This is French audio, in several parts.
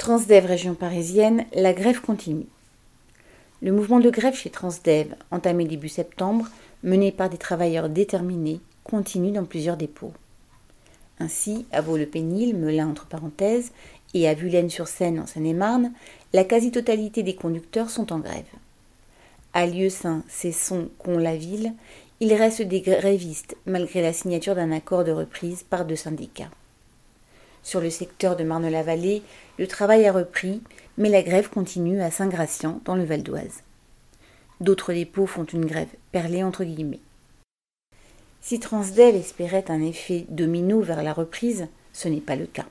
Transdev région parisienne, la grève continue. Le mouvement de grève chez Transdev, entamé début septembre, mené par des travailleurs déterminés, continue dans plusieurs dépôts. Ainsi, à Vaux-le-Pénil, Melun entre parenthèses, et à Vulaine-sur-Seine en Seine-et-Marne, la quasi-totalité des conducteurs sont en grève. À Lieu-Saint, Cesson, Con-la-Ville, il reste des grévistes malgré la signature d'un accord de reprise par deux syndicats. Sur le secteur de Marne-la-Vallée, le travail a repris, mais la grève continue à Saint-Gratien, dans le Val d'Oise. D'autres dépôts font une grève perlée entre guillemets. Si Transdev espérait un effet domino vers la reprise, ce n'est pas le cas.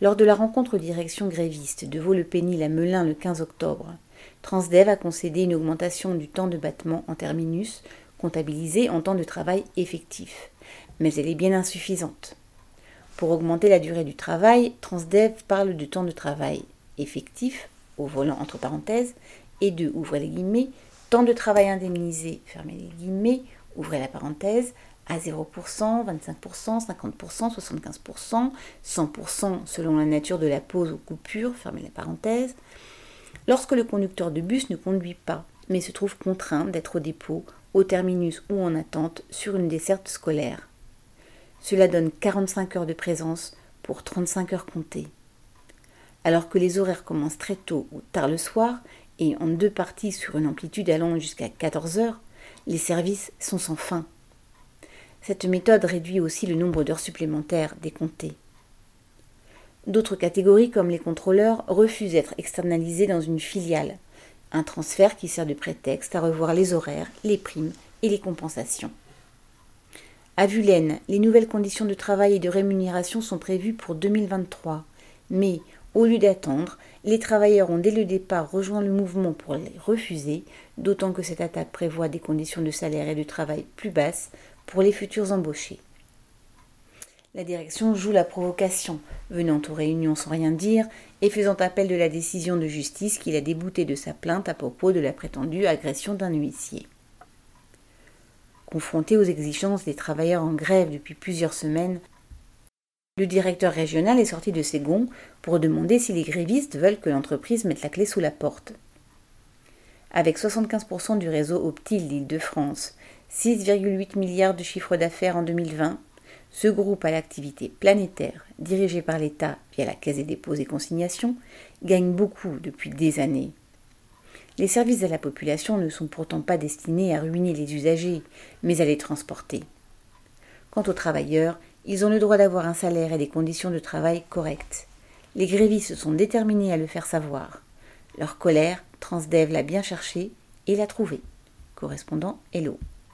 Lors de la rencontre direction gréviste de Vaux-le-Pénil à Melun le 15 octobre, Transdev a concédé une augmentation du temps de battement en terminus, comptabilisé en temps de travail effectif, mais elle est bien insuffisante. Pour augmenter la durée du travail, Transdev parle du temps de travail effectif, au volant entre parenthèses, et de, ouvrez les guillemets, temps de travail indemnisé, fermez les guillemets, ouvrez la parenthèse, à 0%, 25%, 50%, 75%, 100% selon la nature de la pause ou coupure, fermez la parenthèse, lorsque le conducteur de bus ne conduit pas, mais se trouve contraint d'être au dépôt, au terminus ou en attente sur une desserte scolaire. Cela donne 45 heures de présence pour 35 heures comptées. Alors que les horaires commencent très tôt ou tard le soir, et en deux parties sur une amplitude allant jusqu'à 14 heures, les services sont sans fin. Cette méthode réduit aussi le nombre d'heures supplémentaires décomptées. D'autres catégories, comme les contrôleurs, refusent d'être externalisées dans une filiale, un transfert qui sert de prétexte à revoir les horaires, les primes et les compensations. À Vulaine, les nouvelles conditions de travail et de rémunération sont prévues pour 2023. Mais, au lieu d'attendre, les travailleurs ont dès le départ rejoint le mouvement pour les refuser, d'autant que cette attaque prévoit des conditions de salaire et de travail plus basses pour les futurs embauchés. La direction joue la provocation, venant aux réunions sans rien dire et faisant appel de la décision de justice qu'il a débouté de sa plainte à propos de la prétendue agression d'un huissier. Confronté aux exigences des travailleurs en grève depuis plusieurs semaines, le directeur régional est sorti de ses gonds pour demander si les grévistes veulent que l'entreprise mette la clé sous la porte. Avec 75% du réseau Optil d'Île-de-France, 6,8 milliards de chiffre d'affaires en 2020, ce groupe à l'activité planétaire, dirigé par l'État via la Caisse des dépôts et consignations, gagne beaucoup depuis des années. Les services à la population ne sont pourtant pas destinés à ruiner les usagers, mais à les transporter. Quant aux travailleurs, ils ont le droit d'avoir un salaire et des conditions de travail correctes. Les grévistes sont déterminés à le faire savoir. Leur colère, Transdev l'a bien cherché et l'a trouvé. Correspondant Hello.